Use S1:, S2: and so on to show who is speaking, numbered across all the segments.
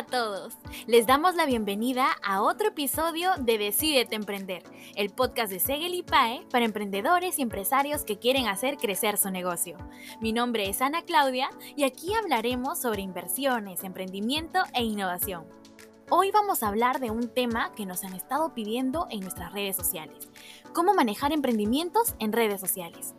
S1: a todos. Les damos la bienvenida a otro episodio de Decídete Emprender, el podcast de Segel y PAE para emprendedores y empresarios que quieren hacer crecer su negocio. Mi nombre es Ana Claudia y aquí hablaremos sobre inversiones, emprendimiento e innovación. Hoy vamos a hablar de un tema que nos han estado pidiendo en nuestras redes sociales, cómo manejar emprendimientos en redes sociales.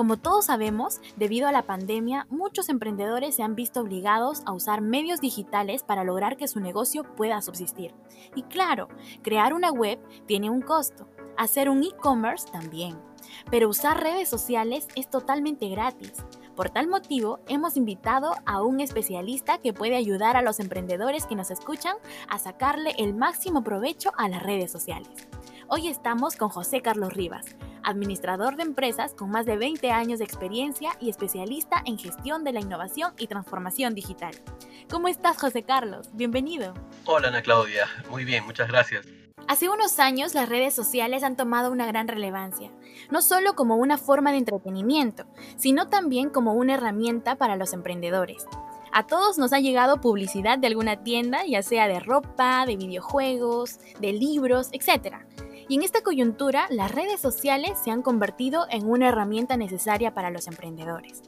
S1: Como todos sabemos, debido a la pandemia, muchos emprendedores se han visto obligados a usar medios digitales para lograr que su negocio pueda subsistir. Y claro, crear una web tiene un costo, hacer un e-commerce también. Pero usar redes sociales es totalmente gratis. Por tal motivo, hemos invitado a un especialista que puede ayudar a los emprendedores que nos escuchan a sacarle el máximo provecho a las redes sociales. Hoy estamos con José Carlos Rivas, administrador de empresas con más de 20 años de experiencia y especialista en gestión de la innovación y transformación digital. ¿Cómo estás, José Carlos? Bienvenido.
S2: Hola, Ana Claudia. Muy bien, muchas gracias.
S1: Hace unos años las redes sociales han tomado una gran relevancia, no solo como una forma de entretenimiento, sino también como una herramienta para los emprendedores. A todos nos ha llegado publicidad de alguna tienda, ya sea de ropa, de videojuegos, de libros, etc. Y en esta coyuntura, las redes sociales se han convertido en una herramienta necesaria para los emprendedores.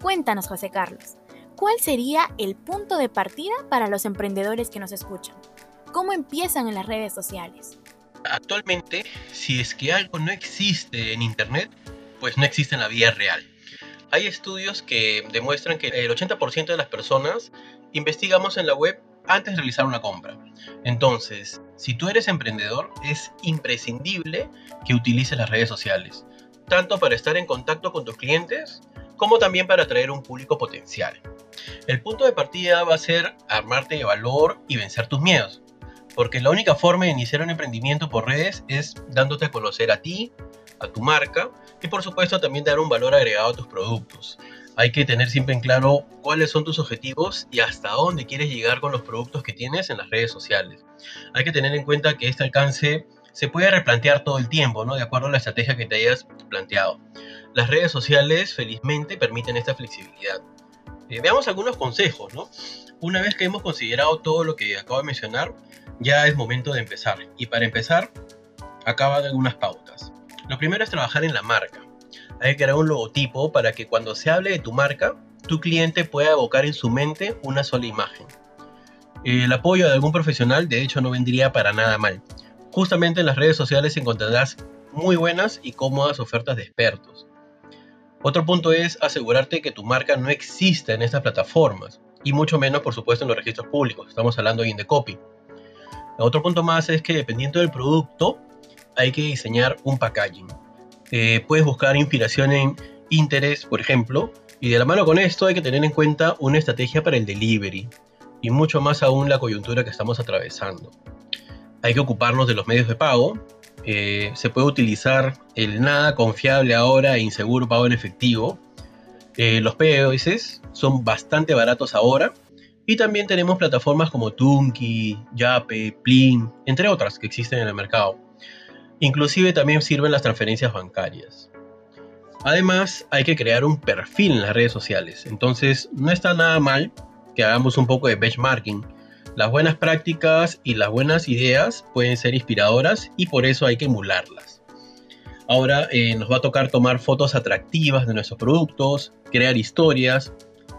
S1: Cuéntanos, José Carlos, ¿cuál sería el punto de partida para los emprendedores que nos escuchan? ¿Cómo empiezan en las redes sociales?
S2: Actualmente, si es que algo no existe en Internet, pues no existe en la vida real. Hay estudios que demuestran que el 80% de las personas investigamos en la web antes de realizar una compra. Entonces, si tú eres emprendedor, es imprescindible que utilices las redes sociales, tanto para estar en contacto con tus clientes como también para atraer un público potencial. El punto de partida va a ser armarte de valor y vencer tus miedos, porque la única forma de iniciar un emprendimiento por redes es dándote a conocer a ti, a tu marca y por supuesto también dar un valor agregado a tus productos hay que tener siempre en claro cuáles son tus objetivos y hasta dónde quieres llegar con los productos que tienes en las redes sociales. Hay que tener en cuenta que este alcance se puede replantear todo el tiempo, ¿no? De acuerdo a la estrategia que te hayas planteado. Las redes sociales, felizmente, permiten esta flexibilidad. Eh, veamos algunos consejos, ¿no? Una vez que hemos considerado todo lo que acabo de mencionar, ya es momento de empezar. Y para empezar, acaba de algunas pautas. Lo primero es trabajar en la marca hay que crear un logotipo para que cuando se hable de tu marca, tu cliente pueda evocar en su mente una sola imagen. El apoyo de algún profesional, de hecho, no vendría para nada mal. Justamente en las redes sociales encontrarás muy buenas y cómodas ofertas de expertos. Otro punto es asegurarte que tu marca no exista en estas plataformas, y mucho menos, por supuesto, en los registros públicos. Estamos hablando bien de copy. Otro punto más es que dependiendo del producto, hay que diseñar un packaging. Eh, puedes buscar inspiración en interés, por ejemplo, y de la mano con esto hay que tener en cuenta una estrategia para el delivery y mucho más aún la coyuntura que estamos atravesando. Hay que ocuparnos de los medios de pago. Eh, se puede utilizar el nada confiable ahora e inseguro pago en efectivo. Eh, los POS son bastante baratos ahora. Y también tenemos plataformas como Tunki, Yape, Plin, entre otras que existen en el mercado. Inclusive también sirven las transferencias bancarias. Además, hay que crear un perfil en las redes sociales. Entonces, no está nada mal que hagamos un poco de benchmarking. Las buenas prácticas y las buenas ideas pueden ser inspiradoras y por eso hay que emularlas. Ahora eh, nos va a tocar tomar fotos atractivas de nuestros productos, crear historias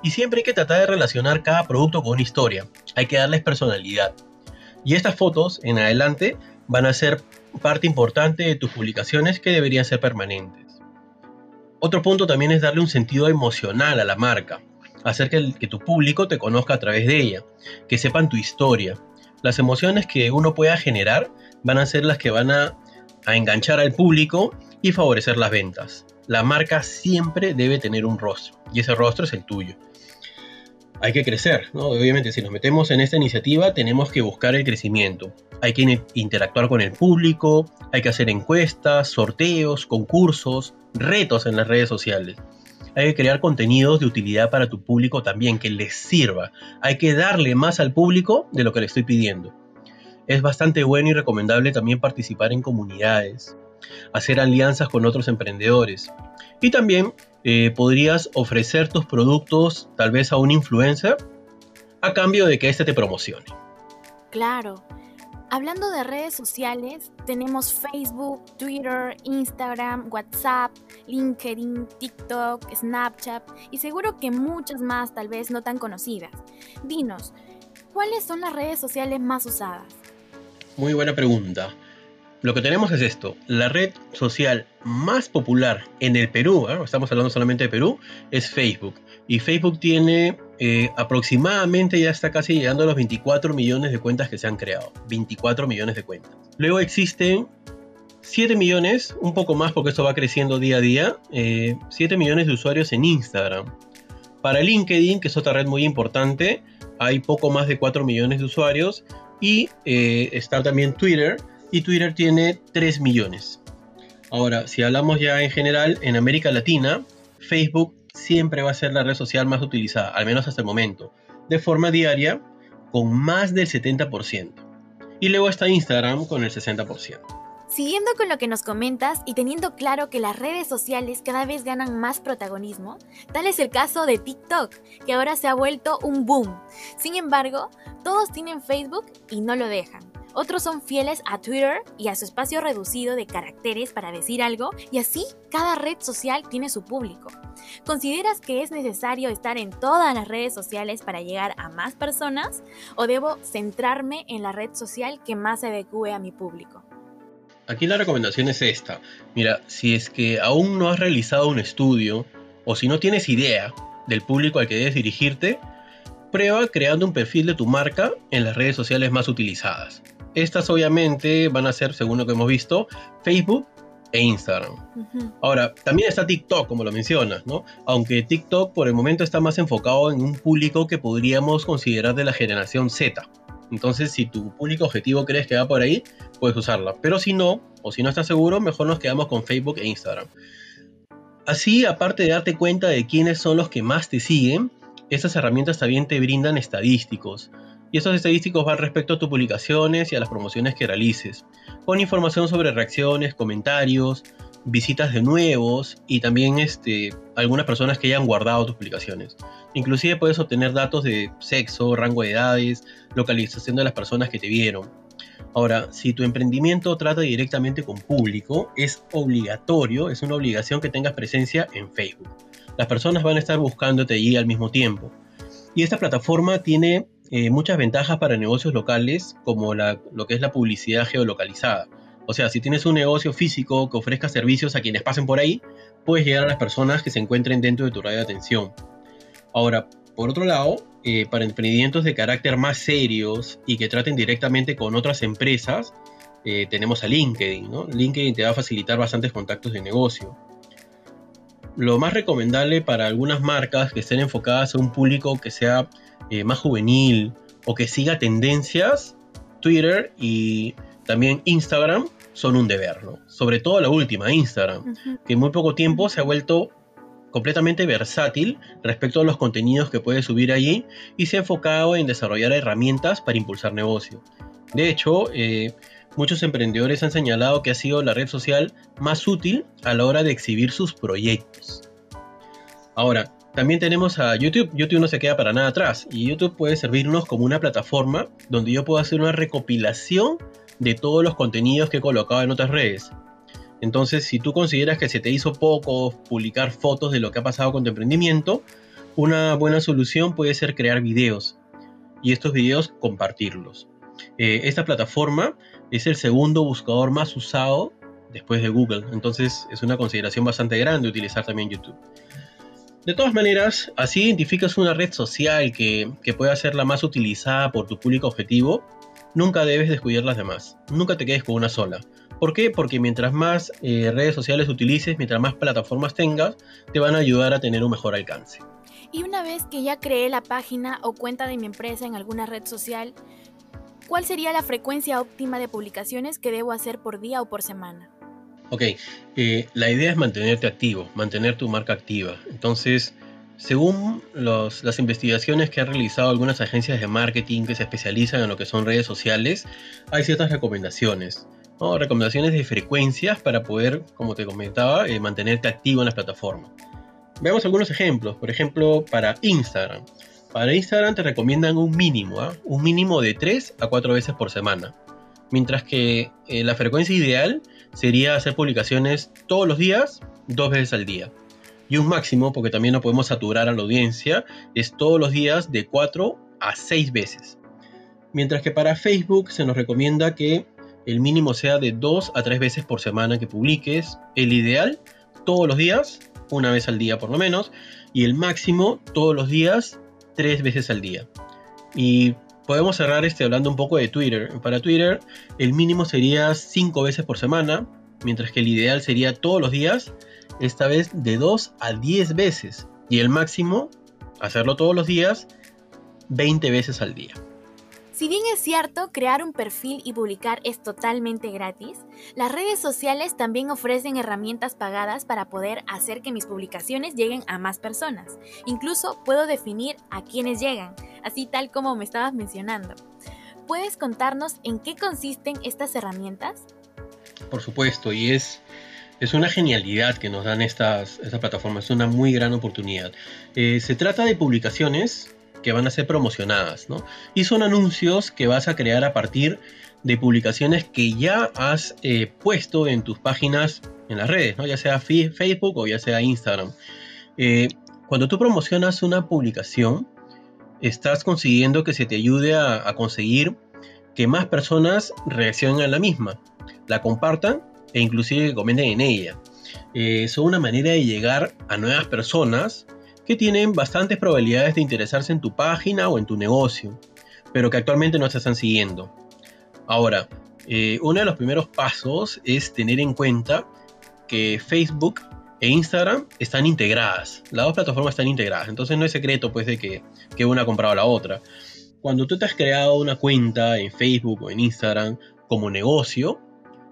S2: y siempre hay que tratar de relacionar cada producto con una historia. Hay que darles personalidad. Y estas fotos en adelante van a ser parte importante de tus publicaciones que deberían ser permanentes. Otro punto también es darle un sentido emocional a la marca, hacer que, tu público te conozca a través de ella, que sepan tu historia. Las emociones que uno pueda generar van a ser las que van a enganchar al público y favorecer las ventas. La marca siempre debe tener un rostro y ese rostro es el tuyo hay que crecer, ¿no? Obviamente, si nos metemos en esta iniciativa, tenemos que buscar el crecimiento. Hay que interactuar con el público, hay que hacer encuestas, sorteos, concursos, retos en las redes sociales. Hay que crear contenidos de utilidad para tu público también, que les sirva. Hay que darle más al público de lo que le estoy pidiendo. Es bastante bueno y recomendable también participar en comunidades, hacer alianzas con otros emprendedores. Y también eh, podrías ofrecer tus productos tal vez a un influencer a cambio de que éste te promocione.
S1: Claro. Hablando de redes sociales, tenemos Facebook, Twitter, Instagram, WhatsApp, LinkedIn, TikTok, Snapchat y seguro que muchas más tal vez no tan conocidas. Dinos, ¿cuáles son las redes sociales más usadas?
S2: Muy buena pregunta. Lo que tenemos es esto, la red social más popular en el Perú, ¿eh? estamos hablando solamente de Perú, es Facebook. Y Facebook tiene eh, aproximadamente, ya está casi llegando a los 24 millones de cuentas que se han creado. 24 millones de cuentas. Luego existen 7 millones, un poco más porque esto va creciendo día a día, 7 eh, millones de usuarios en Instagram. Para LinkedIn, que es otra red muy importante, hay poco más de 4 millones de usuarios. Y está también Twitter, y Twitter tiene 3 millones. Ahora, si hablamos ya en general, en América Latina, Facebook siempre va a ser la red social más utilizada, al menos hasta el momento, de forma diaria, con más del 70%. Y luego está Instagram con el 60%.
S1: Siguiendo con lo que nos comentas y teniendo claro que las redes sociales cada vez ganan más protagonismo, tal es el caso de TikTok, que ahora se ha vuelto un boom. Sin embargo, todos tienen Facebook y no lo dejan. Otros son fieles a Twitter y a su espacio reducido de caracteres para decir algo y así cada red social tiene su público. ¿Consideras que es necesario estar en todas las redes sociales para llegar a más personas o debo centrarme en la red social que más se adecue a mi público?
S2: Aquí la recomendación es esta. Mira, si es que aún no has realizado un estudio o si no tienes idea del público al que debes dirigirte, prueba creando un perfil de tu marca en las redes sociales más utilizadas. Estas obviamente van a ser, según lo que hemos visto, Facebook e Instagram. Ahora, también está TikTok, como lo mencionas, ¿no? Aunque TikTok por el momento está más enfocado en un público que podríamos considerar de la generación Z. Entonces, si tu público objetivo crees que va por ahí, puedes usarla. Pero si no, o si no estás seguro, mejor nos quedamos con Facebook e Instagram. Así, aparte de darte cuenta de quiénes son los que más te siguen, estas herramientas también te brindan estadísticos y estos estadísticos van respecto a tus publicaciones y a las promociones que realices, con información sobre reacciones, comentarios, visitas de nuevos y también este, algunas personas que hayan guardado tus publicaciones. Inclusive puedes obtener datos de sexo, rango de edades, localización de las personas que te vieron. Ahora, si tu emprendimiento trata directamente con público, es obligatorio, es una obligación que tengas presencia en Facebook. Las personas van a estar buscándote allí al mismo tiempo. Y esta plataforma tiene eh, muchas ventajas para negocios locales, como lo que es la publicidad geolocalizada. O sea, si tienes un negocio físico que ofrezca servicios a quienes pasen por ahí, puedes llegar a las personas que se encuentren dentro de tu radio de atención. Ahora, por otro lado, eh, para emprendimientos de carácter más serios y que traten directamente con otras empresas, eh, tenemos a LinkedIn. LinkedIn te va a facilitar bastantes contactos de negocio. Lo más recomendable para algunas marcas que estén enfocadas a un público que sea eh, más juvenil o que siga tendencias, Twitter y también Instagram son un deber, ¿no? Sobre todo la última, Instagram, que en muy poco tiempo se ha vuelto completamente versátil respecto a los contenidos que puede subir allí y se ha enfocado en desarrollar herramientas para impulsar negocio. De hecho, eh, muchos emprendedores han señalado que ha sido la red social más útil a la hora de exhibir sus proyectos. Ahora, también tenemos a YouTube. YouTube no se queda para nada atrás. Y YouTube puede servirnos como una plataforma donde yo puedo hacer una recopilación de todos los contenidos que he colocado en otras redes. Entonces, si tú consideras que se te hizo poco publicar fotos de lo que ha pasado con tu emprendimiento, una buena solución puede ser crear videos. Y estos videos compartirlos. Eh, esta plataforma es el segundo buscador más usado después de Google. Entonces es una consideración bastante grande utilizar también YouTube. De todas maneras, así identificas una red social que, pueda ser la más utilizada por tu público objetivo, nunca debes descuidar las demás. Nunca te quedes con una sola. ¿Por qué? Porque mientras más eh, redes sociales utilices, mientras más plataformas tengas, te van a ayudar a tener un mejor alcance.
S1: Y una vez que ya creé la página o cuenta de mi empresa en alguna red social, ¿cuál sería la frecuencia óptima de publicaciones que debo hacer por día o por semana?
S2: Ok, eh, la idea es mantenerte activo, mantener tu marca activa. Entonces, según las investigaciones que han realizado algunas agencias de marketing que se especializan en lo que son redes sociales, hay ciertas recomendaciones. Recomendaciones de frecuencias para poder, como te comentaba, eh, mantenerte activo en las plataformas. Veamos algunos ejemplos. Por ejemplo, para Instagram. Para Instagram te recomiendan un mínimo, ¿ah? un mínimo de 3 a 4 veces por semana. Mientras que eh, la frecuencia ideal sería hacer publicaciones todos los días, dos veces al día. Y un máximo, porque también no podemos saturar a la audiencia, es todos los días de 4 a 6 veces. Mientras que para Facebook se nos recomienda que el mínimo sea de 2 a 3 veces por semana que publiques. El ideal, todos los días, una vez al día por lo menos. Y el máximo, todos los días, 3 veces al día. Y podemos cerrar este hablando un poco de Twitter. Para Twitter, el mínimo sería 5 veces por semana, mientras que el ideal sería todos los días, esta vez de 2 a 10 veces. Y el máximo, hacerlo todos los días, 20 veces al día.
S1: Si bien es cierto, crear un perfil y publicar es totalmente gratis, las redes sociales también ofrecen herramientas pagadas para poder hacer que mis publicaciones lleguen a más personas. Incluso puedo definir a quiénes llegan, así tal como me estabas mencionando. ¿Puedes contarnos en qué consisten estas herramientas?
S2: Por supuesto, y es, es una genialidad que nos dan estas, plataformas, es una muy gran oportunidad. Eh, se trata de publicaciones que van a ser promocionadas, ¿no? Y son anuncios que vas a crear a partir de publicaciones que ya has eh, puesto en tus páginas en las redes, ¿no? Ya sea Facebook o ya sea Instagram. Eh, cuando tú promocionas una publicación, estás consiguiendo que se te ayude a, conseguir que más personas reaccionen a la misma, la compartan e inclusive que comenten en ella. Eh, son una manera de llegar a nuevas personas que tienen bastantes probabilidades de interesarse en tu página o en tu negocio, pero que actualmente no te están siguiendo. Ahora, eh, uno de los primeros pasos es tener en cuenta que Facebook e Instagram están integradas. Las dos plataformas están integradas. Entonces no es secreto pues de que, que una ha comprado a la otra. Cuando tú te has creado una cuenta en Facebook o en Instagram como negocio,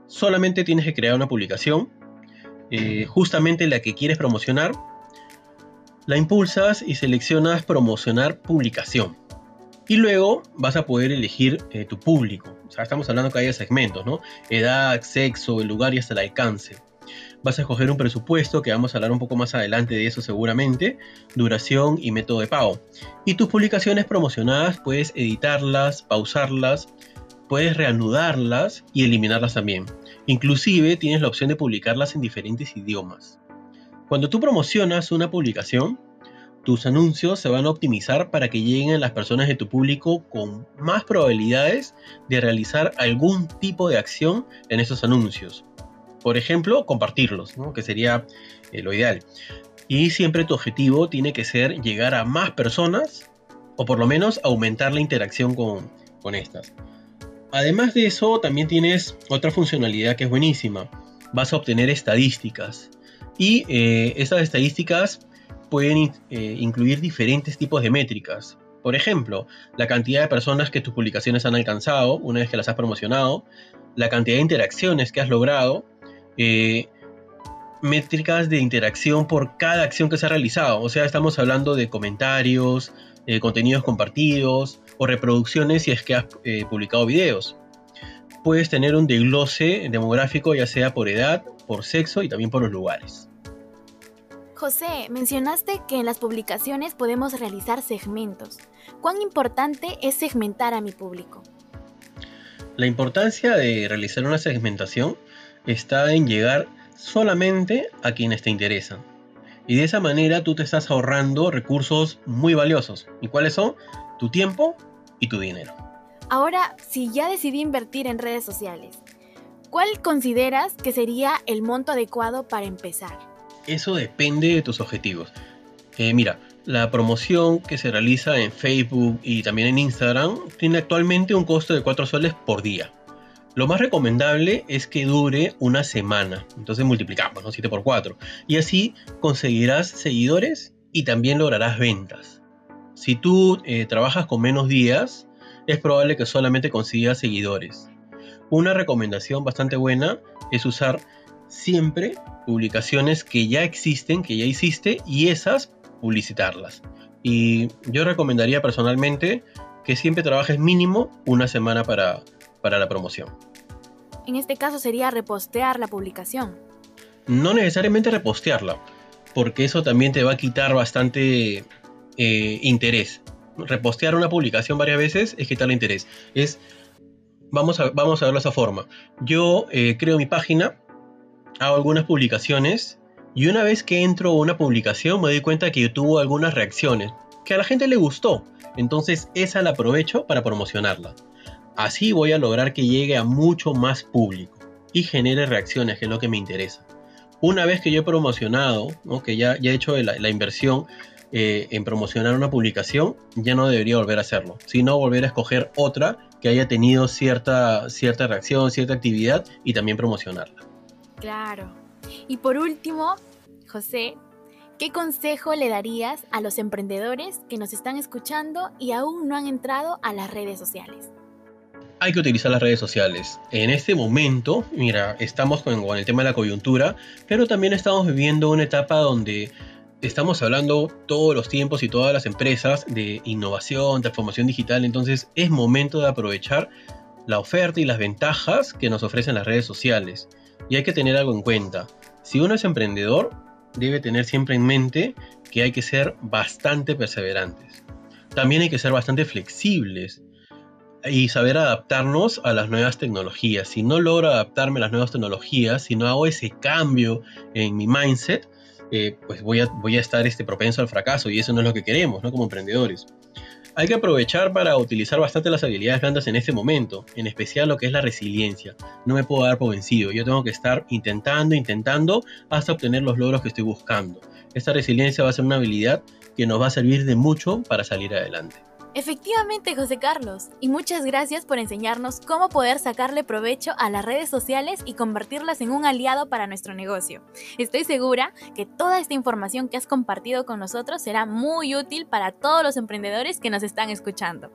S2: solamente tienes que crear una publicación, eh, justamente la que quieres promocionar, la impulsas y seleccionas promocionar publicación. Y luego vas a poder elegir eh, tu público. Estamos hablando que haya segmentos, ¿no? Edad, sexo, el lugar y hasta el alcance. Vas a escoger un presupuesto, que vamos a hablar un poco más adelante de eso seguramente, duración y método de pago. Y tus publicaciones promocionadas puedes editarlas, pausarlas, puedes reanudarlas y eliminarlas también. Inclusive tienes la opción de publicarlas en diferentes idiomas. Cuando tú promocionas una publicación, tus anuncios se van a optimizar para que lleguen a las personas de tu público con más probabilidades de realizar algún tipo de acción en esos anuncios. Por ejemplo, compartirlos, que sería eh, lo ideal. Y siempre tu objetivo tiene que ser llegar a más personas o por lo menos aumentar la interacción con, con estas. Además de eso, también tienes otra funcionalidad que es buenísima. Vas a obtener estadísticas. Y eh, estas estadísticas pueden eh, incluir diferentes tipos de métricas. Por ejemplo, la cantidad de personas que tus publicaciones han alcanzado una vez que las has promocionado, la cantidad de interacciones que has logrado, eh, métricas de interacción por cada acción que se ha realizado. O sea, estamos hablando de comentarios, contenidos compartidos o reproducciones si es que has publicado videos. Puedes tener un desglose demográfico ya sea por edad, por sexo y también por los lugares.
S1: José, mencionaste que en las publicaciones podemos realizar segmentos. ¿Cuán importante es segmentar a mi público?
S2: La importancia de realizar una segmentación está en llegar solamente a quienes te interesan. Y de esa manera tú te estás ahorrando recursos muy valiosos. ¿Y cuáles son? Tu tiempo y tu dinero.
S1: Ahora, si ya decidí invertir en redes sociales, ¿cuál consideras que sería el monto adecuado para empezar?
S2: Eso depende de tus objetivos. Eh, mira, la promoción que se realiza en Facebook y también en Instagram tiene actualmente un costo de 4 soles por día. Lo más recomendable es que dure una semana. Entonces multiplicamos, ¿no? 7 por 4. Y así conseguirás seguidores y también lograrás ventas. Si tú eh, trabajas con menos días, es probable que solamente consigas seguidores. Una recomendación bastante buena es usar siempre publicaciones que ya existen, que ya hiciste, y esas publicitarlas. Y yo recomendaría personalmente que siempre trabajes mínimo una semana para, para la promoción.
S1: En este caso sería repostear la publicación.
S2: No necesariamente repostearla, porque eso también te va a quitar bastante eh, interés. repostear una publicación varias veces es quitarle interés. Es, vamos a, vamos a verlo de esa forma. Yo eh, creo mi página, hago algunas publicaciones y una vez que entro a una publicación me doy cuenta que tuvo algunas reacciones que a la gente le gustó. Entonces esa la aprovecho para promocionarla. Así voy a lograr que llegue a mucho más público y genere reacciones, que es lo que me interesa. Una vez que yo he promocionado, que ya, he hecho la, inversión eh, en promocionar una publicación, ya no debería volver a hacerlo, sino volver a escoger otra que haya tenido cierta, cierta reacción, cierta actividad y también promocionarla.
S1: Claro. Y por último, José, ¿qué consejo le darías a los emprendedores que nos están escuchando y aún no han entrado a las redes sociales?
S2: Hay que utilizar las redes sociales. En este momento, mira, estamos con, el tema de la coyuntura, pero también estamos viviendo una etapa donde estamos hablando todos los tiempos y todas las empresas de innovación, transformación digital, entonces es momento de aprovechar la oferta y las ventajas que nos ofrecen las redes sociales. Y hay que tener algo en cuenta. Si uno es emprendedor, debe tener siempre en mente que hay que ser bastante perseverantes. También hay que ser bastante flexibles y saber adaptarnos a las nuevas tecnologías. Si no logro adaptarme a las nuevas tecnologías, si no hago ese cambio en mi mindset, eh, pues voy a, voy a estar este, propenso al fracaso y eso no es lo que queremos, ¿no? Como emprendedores. Hay que aprovechar para utilizar bastante las habilidades blandas en este momento, en especial lo que es la resiliencia. No me puedo dar por vencido, yo tengo que estar intentando, intentando hasta obtener los logros que estoy buscando. Esta resiliencia va a ser una habilidad que nos va a servir de mucho para salir adelante.
S1: Efectivamente, José Carlos, y muchas gracias por enseñarnos cómo poder sacarle provecho a las redes sociales y convertirlas en un aliado para nuestro negocio. Estoy segura que toda esta información que has compartido con nosotros será muy útil para todos los emprendedores que nos están escuchando.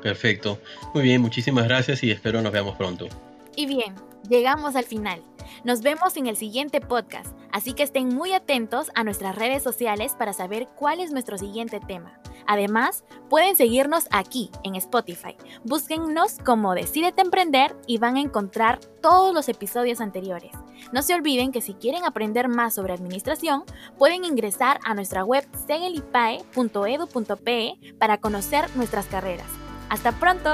S2: Perfecto. Muy bien, muchísimas gracias y espero nos veamos pronto.
S1: Y bien, llegamos al final. Nos vemos en el siguiente podcast, así que estén muy atentos a nuestras redes sociales para saber cuál es nuestro siguiente tema. Además, pueden seguirnos aquí en Spotify. Búsquennos como Decídete Emprender y van a encontrar todos los episodios anteriores. No se olviden que si quieren aprender más sobre administración, pueden ingresar a nuestra web segelipae.edu.pe para conocer nuestras carreras. ¡Hasta pronto!